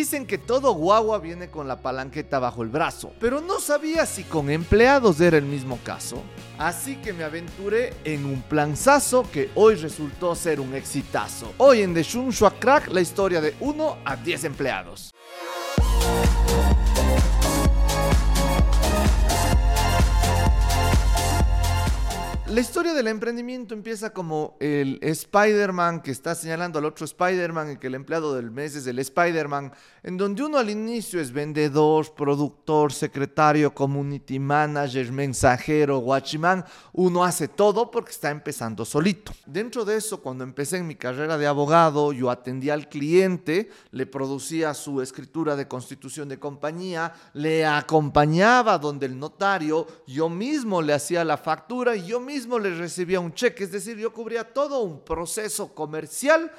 Dicen que todo guagua viene con la palanqueta bajo el brazo, pero no sabía si con empleados era el mismo caso. Así que me aventuré en un planzazo que hoy resultó ser un exitazo. Hoy en The Shun Crack la historia de 1 a 10 empleados. La historia del emprendimiento empieza como el Spider-Man que está señalando al otro Spider-Man y que el empleado del mes es el Spider-Man, en donde uno al inicio es vendedor, productor, secretario, community manager, mensajero, watchman, uno hace todo porque está empezando solito. Dentro de eso, cuando empecé en mi carrera de abogado, yo atendía al cliente, le producía su escritura de constitución de compañía, le acompañaba donde el notario, yo mismo le hacía la factura y yo mismo mismo les recibía un cheque, es decir, yo cubría todo un proceso comercial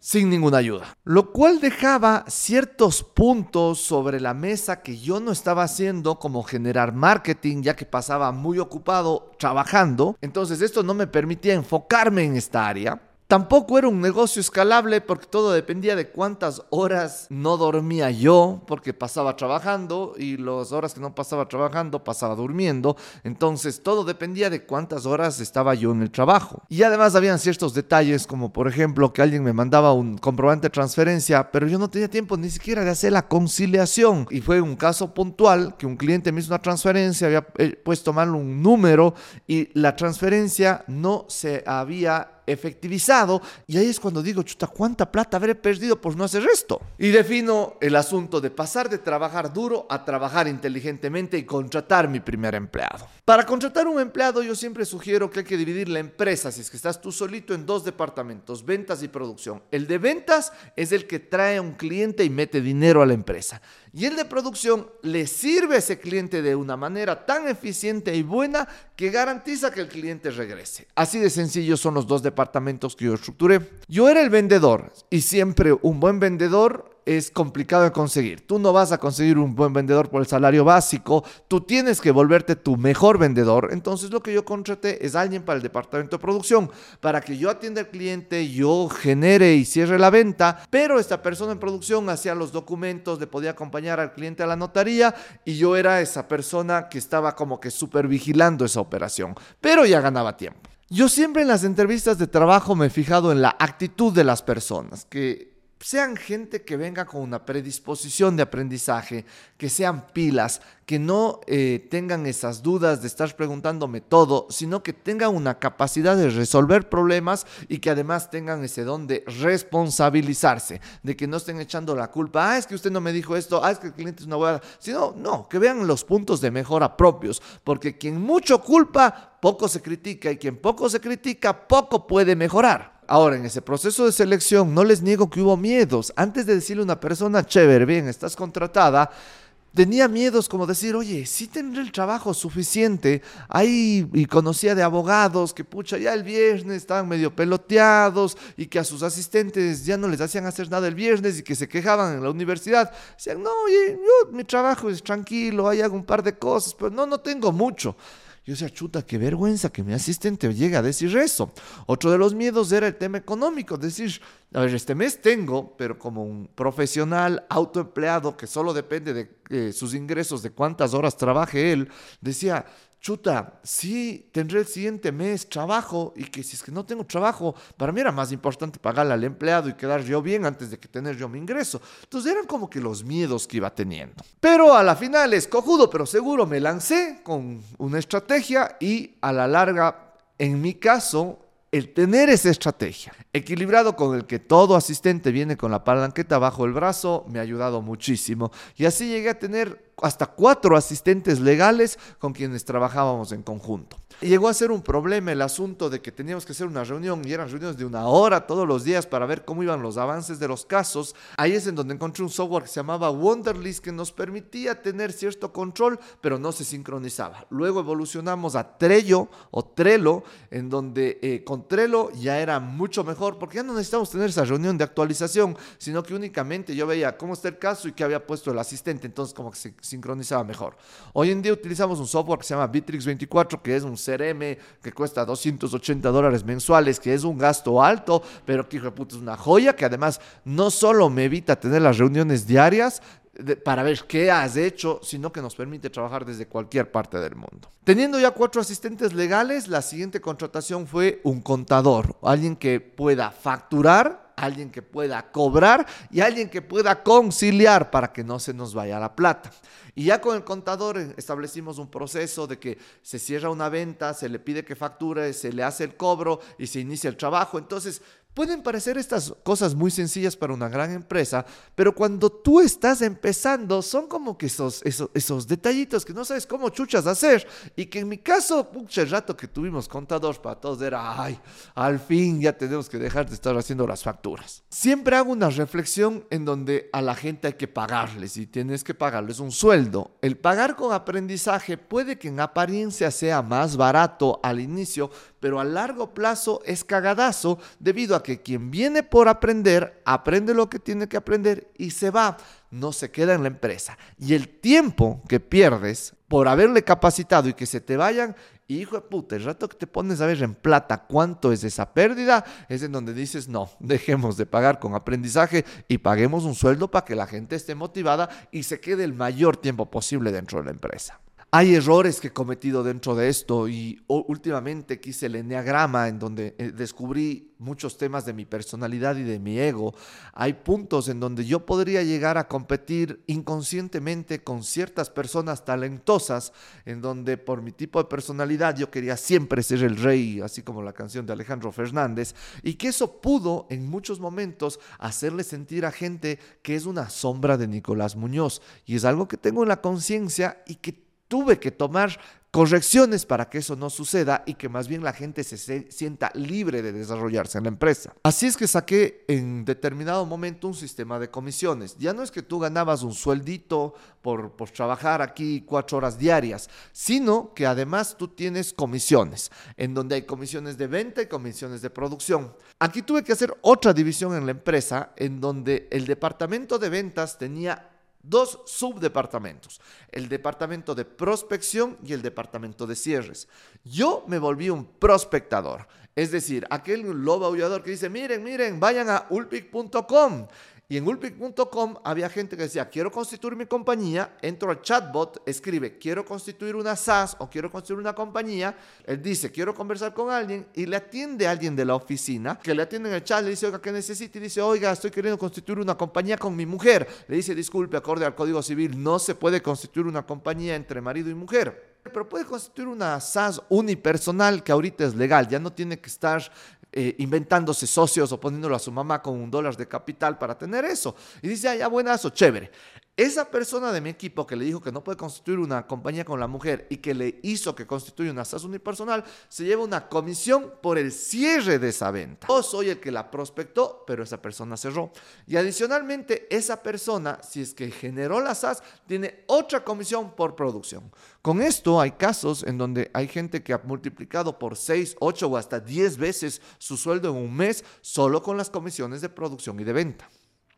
sin ninguna ayuda. Lo cual dejaba ciertos puntos sobre la mesa que yo no estaba haciendo, como generar marketing, ya que pasaba muy ocupado trabajando. Entonces esto no me permitía enfocarme en esta área. Tampoco era un negocio escalable porque todo dependía de cuántas horas no dormía yo, porque pasaba trabajando y las horas que no pasaba trabajando pasaba durmiendo. Entonces todo dependía de cuántas horas estaba yo en el trabajo. Y además habían ciertos detalles como por ejemplo que alguien me mandaba un comprobante de transferencia, pero yo no tenía tiempo ni siquiera de hacer la conciliación. Y fue un caso puntual que un cliente me hizo una transferencia, había eh, puesto mal un número y la transferencia no se había efectivizado y ahí es cuando digo, chuta, ¿cuánta plata habré perdido por no hacer esto? Y defino el asunto de pasar de trabajar duro a trabajar inteligentemente y contratar mi primer empleado. Para contratar un empleado yo siempre sugiero que hay que dividir la empresa, si es que estás tú solito, en dos departamentos, ventas y producción. El de ventas es el que trae a un cliente y mete dinero a la empresa. Y el de producción le sirve a ese cliente de una manera tan eficiente y buena que garantiza que el cliente regrese. Así de sencillo son los dos departamentos que yo estructuré. Yo era el vendedor y siempre un buen vendedor es complicado de conseguir. Tú no vas a conseguir un buen vendedor por el salario básico, tú tienes que volverte tu mejor vendedor. Entonces lo que yo contraté es alguien para el departamento de producción, para que yo atienda al cliente, yo genere y cierre la venta, pero esta persona en producción hacía los documentos, le podía acompañar al cliente a la notaría y yo era esa persona que estaba como que super vigilando esa operación, pero ya ganaba tiempo. Yo siempre en las entrevistas de trabajo me he fijado en la actitud de las personas, que sean gente que venga con una predisposición de aprendizaje, que sean pilas, que no eh, tengan esas dudas de estar preguntándome todo, sino que tengan una capacidad de resolver problemas y que además tengan ese don de responsabilizarse, de que no estén echando la culpa, ah, es que usted no me dijo esto, ah, es que el cliente es una buena, sino, no, que vean los puntos de mejora propios, porque quien mucho culpa, poco se critica y quien poco se critica, poco puede mejorar. Ahora, en ese proceso de selección, no les niego que hubo miedos. Antes de decirle a una persona, chévere, bien, estás contratada, tenía miedos como decir, oye, sí tendré el trabajo suficiente. Ahí y conocía de abogados que, pucha, ya el viernes estaban medio peloteados y que a sus asistentes ya no les hacían hacer nada el viernes y que se quejaban en la universidad. Decían, no, oye, yo, mi trabajo es tranquilo, ahí hago un par de cosas, pero no, no tengo mucho. Yo decía, chuta, qué vergüenza que mi asistente llegue a decir eso. Otro de los miedos era el tema económico, decir, a ver, este mes tengo, pero como un profesional autoempleado que solo depende de eh, sus ingresos, de cuántas horas trabaje él, decía, chuta, sí tendré el siguiente mes trabajo y que si es que no tengo trabajo, para mí era más importante pagarle al empleado y quedar yo bien antes de que tener yo mi ingreso. Entonces eran como que los miedos que iba teniendo. Pero a la final, escojudo, pero seguro, me lancé con una estrategia y a la larga, en mi caso, el tener esa estrategia, equilibrado con el que todo asistente viene con la palanqueta bajo el brazo, me ha ayudado muchísimo. Y así llegué a tener hasta cuatro asistentes legales con quienes trabajábamos en conjunto. Llegó a ser un problema el asunto de que teníamos que hacer una reunión y eran reuniones de una hora todos los días para ver cómo iban los avances de los casos. Ahí es en donde encontré un software que se llamaba Wonderlist que nos permitía tener cierto control, pero no se sincronizaba. Luego evolucionamos a Trello o Trello, en donde eh, con Trello ya era mucho mejor porque ya no necesitamos tener esa reunión de actualización, sino que únicamente yo veía cómo está el caso y qué había puesto el asistente, entonces como que se sincronizaba mejor. Hoy en día utilizamos un software que se llama Bitrix 24, que es un CRM que cuesta 280 dólares mensuales, que es un gasto alto, pero que hijo de puta es una joya, que además no solo me evita tener las reuniones diarias, para ver qué has hecho, sino que nos permite trabajar desde cualquier parte del mundo. Teniendo ya cuatro asistentes legales, la siguiente contratación fue un contador, alguien que pueda facturar, alguien que pueda cobrar y alguien que pueda conciliar para que no se nos vaya la plata. Y ya con el contador establecimos un proceso de que se cierra una venta, se le pide que facture, se le hace el cobro y se inicia el trabajo. Entonces, Pueden parecer estas cosas muy sencillas para una gran empresa, pero cuando tú estás empezando son como que esos, esos, esos detallitos que no sabes cómo chuchas hacer y que en mi caso, mucho rato que tuvimos contadores para todos era, ay, al fin ya tenemos que dejar de estar haciendo las facturas. Siempre hago una reflexión en donde a la gente hay que pagarles y tienes que pagarles un sueldo. El pagar con aprendizaje puede que en apariencia sea más barato al inicio, pero a largo plazo es cagadazo debido a que quien viene por aprender, aprende lo que tiene que aprender y se va, no se queda en la empresa. Y el tiempo que pierdes por haberle capacitado y que se te vayan, hijo de puta, el rato que te pones a ver en plata cuánto es esa pérdida, es en donde dices, no, dejemos de pagar con aprendizaje y paguemos un sueldo para que la gente esté motivada y se quede el mayor tiempo posible dentro de la empresa. Hay errores que he cometido dentro de esto y últimamente quise el enneagrama en donde eh, descubrí muchos temas de mi personalidad y de mi ego. Hay puntos en donde yo podría llegar a competir inconscientemente con ciertas personas talentosas, en donde por mi tipo de personalidad yo quería siempre ser el rey, así como la canción de Alejandro Fernández, y que eso pudo en muchos momentos hacerle sentir a gente que es una sombra de Nicolás Muñoz. Y es algo que tengo en la conciencia y que tuve que tomar correcciones para que eso no suceda y que más bien la gente se sienta libre de desarrollarse en la empresa. Así es que saqué en determinado momento un sistema de comisiones. Ya no es que tú ganabas un sueldito por, por trabajar aquí cuatro horas diarias, sino que además tú tienes comisiones, en donde hay comisiones de venta y comisiones de producción. Aquí tuve que hacer otra división en la empresa, en donde el departamento de ventas tenía dos subdepartamentos, el departamento de prospección y el departamento de cierres. Yo me volví un prospectador, es decir, aquel lobo aullador que dice, miren, miren, vayan a ulpic.com y en ulpic.com había gente que decía, quiero constituir mi compañía, entro al chatbot, escribe, quiero constituir una SaaS o quiero constituir una compañía, él dice, quiero conversar con alguien y le atiende a alguien de la oficina, que le atiende en el chat, le dice, oiga, ¿qué necesita? Y dice, oiga, estoy queriendo constituir una compañía con mi mujer. Le dice, disculpe, acorde al Código Civil, no se puede constituir una compañía entre marido y mujer pero puede constituir una SaaS unipersonal que ahorita es legal, ya no tiene que estar eh, inventándose socios o poniéndolo a su mamá con un dólar de capital para tener eso. Y dice, ah, ya buenazo, chévere. Esa persona de mi equipo que le dijo que no puede constituir una compañía con la mujer y que le hizo que constituya una SAS unipersonal, se lleva una comisión por el cierre de esa venta. Yo soy el que la prospectó, pero esa persona cerró. Y adicionalmente, esa persona, si es que generó la SAS, tiene otra comisión por producción. Con esto hay casos en donde hay gente que ha multiplicado por 6, 8 o hasta 10 veces su sueldo en un mes solo con las comisiones de producción y de venta.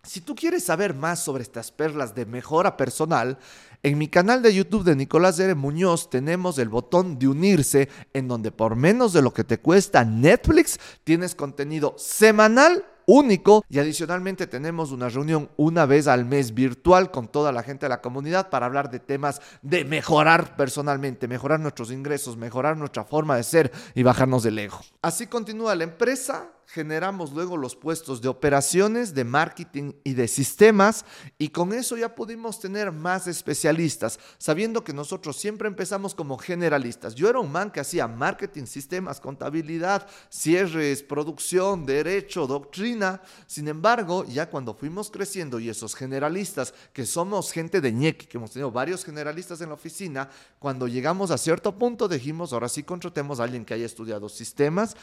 Si tú quieres saber más sobre estas perlas de mejora personal, en mi canal de YouTube de Nicolás Dere Muñoz tenemos el botón de unirse en donde por menos de lo que te cuesta Netflix tienes contenido semanal único y adicionalmente tenemos una reunión una vez al mes virtual con toda la gente de la comunidad para hablar de temas de mejorar personalmente, mejorar nuestros ingresos, mejorar nuestra forma de ser y bajarnos del ego. Así continúa la empresa generamos luego los puestos de operaciones, de marketing y de sistemas y con eso ya pudimos tener más especialistas, sabiendo que nosotros siempre empezamos como generalistas. Yo era un man que hacía marketing, sistemas, contabilidad, cierres, producción, derecho, doctrina. Sin embargo, ya cuando fuimos creciendo y esos generalistas, que somos gente de ñeque, que hemos tenido varios generalistas en la oficina, cuando llegamos a cierto punto dijimos, ahora sí contratemos a alguien que haya estudiado sistemas,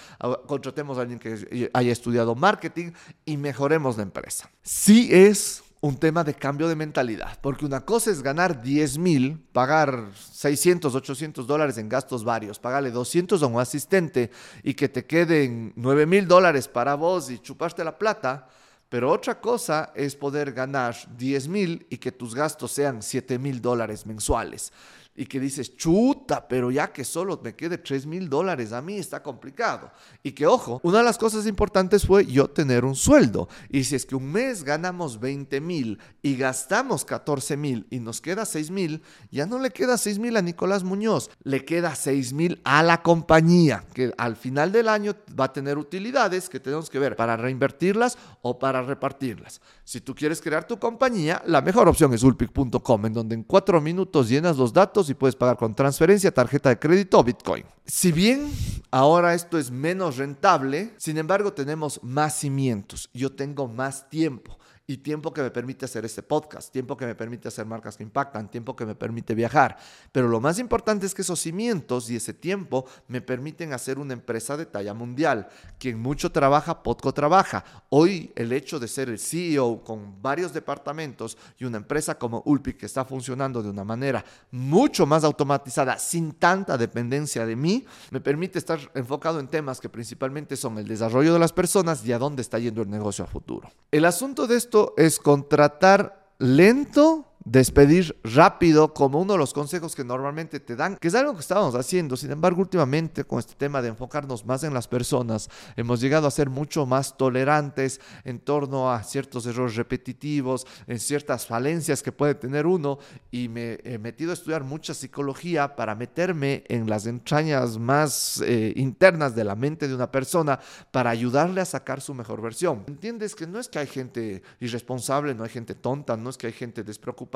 contratemos a alguien que haya estudiado marketing y mejoremos la empresa. Sí es un tema de cambio de mentalidad, porque una cosa es ganar 10 mil, pagar 600, 800 dólares en gastos varios, pagarle 200 a un asistente y que te queden 9 mil dólares para vos y chupaste la plata, pero otra cosa es poder ganar 10 mil y que tus gastos sean 7 mil dólares mensuales. Y que dices, chuta, pero ya que solo me quede 3 mil dólares, a mí está complicado. Y que, ojo, una de las cosas importantes fue yo tener un sueldo. Y si es que un mes ganamos 20 mil y gastamos 14 mil y nos queda 6 mil, ya no le queda 6 mil a Nicolás Muñoz, le queda 6 mil a la compañía, que al final del año va a tener utilidades que tenemos que ver para reinvertirlas o para repartirlas. Si tú quieres crear tu compañía, la mejor opción es ulpic.com, en donde en cuatro minutos llenas los datos y puedes pagar con transferencia, tarjeta de crédito o Bitcoin. Si bien ahora esto es menos rentable, sin embargo tenemos más cimientos. Yo tengo más tiempo y tiempo que me permite hacer este podcast, tiempo que me permite hacer marcas que impactan, tiempo que me permite viajar. Pero lo más importante es que esos cimientos y ese tiempo me permiten hacer una empresa de talla mundial. Quien mucho trabaja, poco trabaja. Hoy el hecho de ser el CEO con varios departamentos y una empresa como Ulpi que está funcionando de una manera mucho más automatizada, sin tanta dependencia de mí, me permite estar enfocado en temas que principalmente son el desarrollo de las personas y a dónde está yendo el negocio a futuro. El asunto de esto es contratar lento despedir rápido como uno de los consejos que normalmente te dan, que es algo que estábamos haciendo. Sin embargo, últimamente con este tema de enfocarnos más en las personas, hemos llegado a ser mucho más tolerantes en torno a ciertos errores repetitivos, en ciertas falencias que puede tener uno y me he metido a estudiar mucha psicología para meterme en las entrañas más eh, internas de la mente de una persona para ayudarle a sacar su mejor versión. ¿Entiendes que no es que hay gente irresponsable, no hay gente tonta, no es que hay gente despreocupada?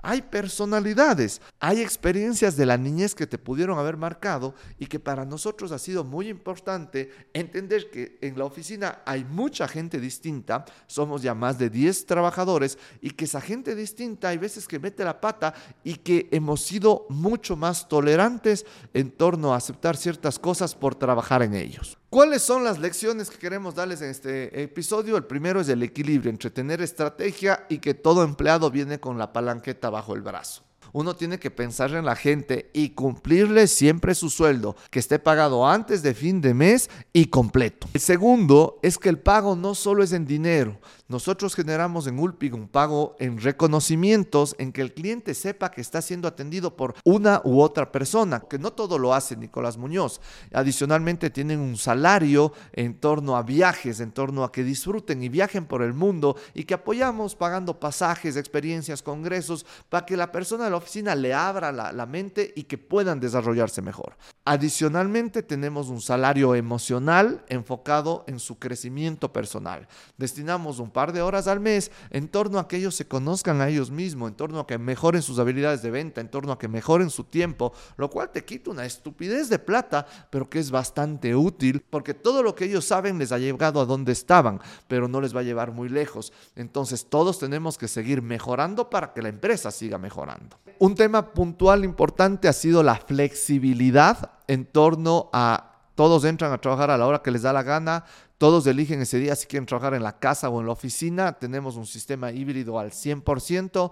Hay personalidades, hay experiencias de la niñez que te pudieron haber marcado y que para nosotros ha sido muy importante entender que en la oficina hay mucha gente distinta, somos ya más de 10 trabajadores y que esa gente distinta hay veces que mete la pata y que hemos sido mucho más tolerantes en torno a aceptar ciertas cosas por trabajar en ellos. ¿Cuáles son las lecciones que queremos darles en este episodio? El primero es el equilibrio entre tener estrategia y que todo empleado viene con la palanqueta bajo el brazo. Uno tiene que pensar en la gente y cumplirle siempre su sueldo, que esté pagado antes de fin de mes y completo. El segundo es que el pago no solo es en dinero, nosotros generamos en Ulpig un pago en reconocimientos en que el cliente sepa que está siendo atendido por una u otra persona, que no todo lo hace Nicolás Muñoz. Adicionalmente tienen un salario en torno a viajes, en torno a que disfruten y viajen por el mundo y que apoyamos pagando pasajes, experiencias, congresos, para que la persona de la oficina le abra la, la mente y que puedan desarrollarse mejor. Adicionalmente tenemos un salario emocional enfocado en su crecimiento personal. Destinamos un par de horas al mes en torno a que ellos se conozcan a ellos mismos, en torno a que mejoren sus habilidades de venta, en torno a que mejoren su tiempo, lo cual te quita una estupidez de plata, pero que es bastante útil porque todo lo que ellos saben les ha llegado a donde estaban, pero no les va a llevar muy lejos. Entonces todos tenemos que seguir mejorando para que la empresa siga mejorando. Un tema puntual importante ha sido la flexibilidad en torno a todos entran a trabajar a la hora que les da la gana, todos eligen ese día si quieren trabajar en la casa o en la oficina, tenemos un sistema híbrido al 100%.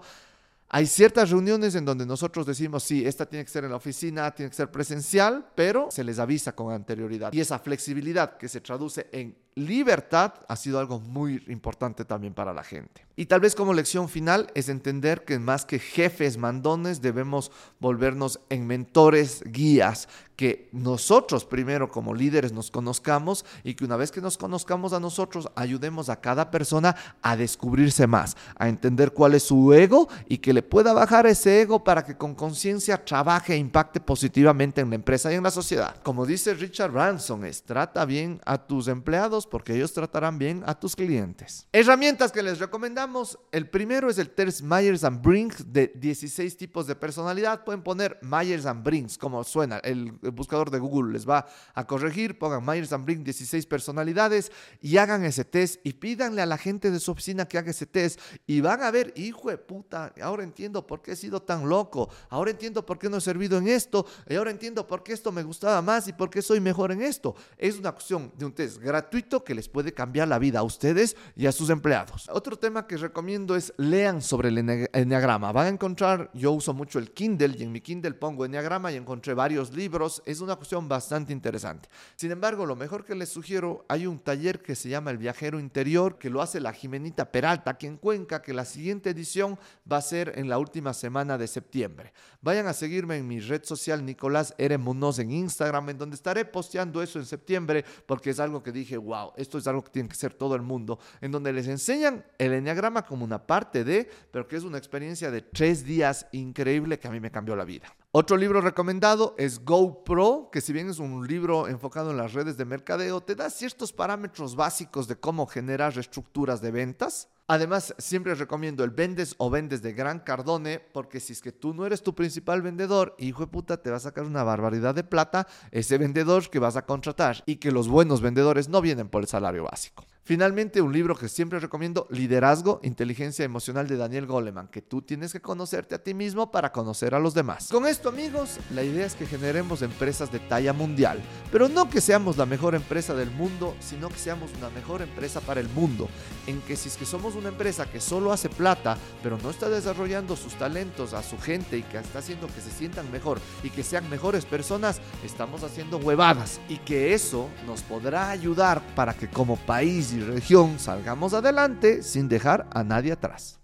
Hay ciertas reuniones en donde nosotros decimos, sí, esta tiene que ser en la oficina, tiene que ser presencial, pero se les avisa con anterioridad. Y esa flexibilidad que se traduce en libertad ha sido algo muy importante también para la gente. Y tal vez como lección final es entender que más que jefes mandones debemos volvernos en mentores, guías, que nosotros primero como líderes nos conozcamos y que una vez que nos conozcamos a nosotros ayudemos a cada persona a descubrirse más, a entender cuál es su ego y que le pueda bajar ese ego para que con conciencia trabaje e impacte positivamente en la empresa y en la sociedad. Como dice Richard Branson, es trata bien a tus empleados porque ellos tratarán bien a tus clientes. Herramientas que les recomendamos, el primero es el test Myers and Briggs de 16 tipos de personalidad. Pueden poner Myers and Briggs, como suena, el, buscador de Google les va a corregir, pongan Myers and Briggs 16 personalidades y hagan ese test y pídanle a la gente de su oficina que haga ese test y van a ver, hijo de puta, ahora entiendo por qué he sido tan loco, ahora entiendo por qué no he servido en esto, y ahora entiendo por qué esto me gustaba más y por qué soy mejor en esto. Es una cuestión de un test gratuito que les puede cambiar la vida a ustedes y a sus empleados. Otro tema que recomiendo es lean sobre el enneagrama. Van a encontrar, yo uso mucho el Kindle y en mi Kindle pongo enneagrama y encontré varios libros. Es una cuestión bastante interesante. Sin embargo, lo mejor que les sugiero, hay un taller que se llama El Viajero Interior, que lo hace la Jimenita Peralta aquí en Cuenca, que la siguiente edición va a ser en la última semana de septiembre. Vayan a seguirme en mi red social Nicolás R. Munoz en Instagram, en donde estaré posteando eso en septiembre, porque es algo que dije, wow, esto es algo que tiene que ser todo el mundo, en donde les enseñan el enneagrama como una parte de, pero que es una experiencia de tres días increíble que a mí me cambió la vida. Otro libro recomendado es GoPro, que si bien es un libro enfocado en las redes de mercadeo, te da ciertos parámetros básicos de cómo generar estructuras de ventas. Además, siempre recomiendo el Vendes o Vendes de Gran Cardone, porque si es que tú no eres tu principal vendedor, hijo de puta, te va a sacar una barbaridad de plata ese vendedor que vas a contratar y que los buenos vendedores no vienen por el salario básico. Finalmente, un libro que siempre recomiendo, Liderazgo, Inteligencia Emocional de Daniel Goleman, que tú tienes que conocerte a ti mismo para conocer a los demás. Con esto, amigos, la idea es que generemos empresas de talla mundial, pero no que seamos la mejor empresa del mundo, sino que seamos una mejor empresa para el mundo, en que si es que somos una empresa que solo hace plata, pero no está desarrollando sus talentos a su gente y que está haciendo que se sientan mejor y que sean mejores personas, estamos haciendo huevadas y que eso nos podrá ayudar para que como país región salgamos adelante sin dejar a nadie atrás.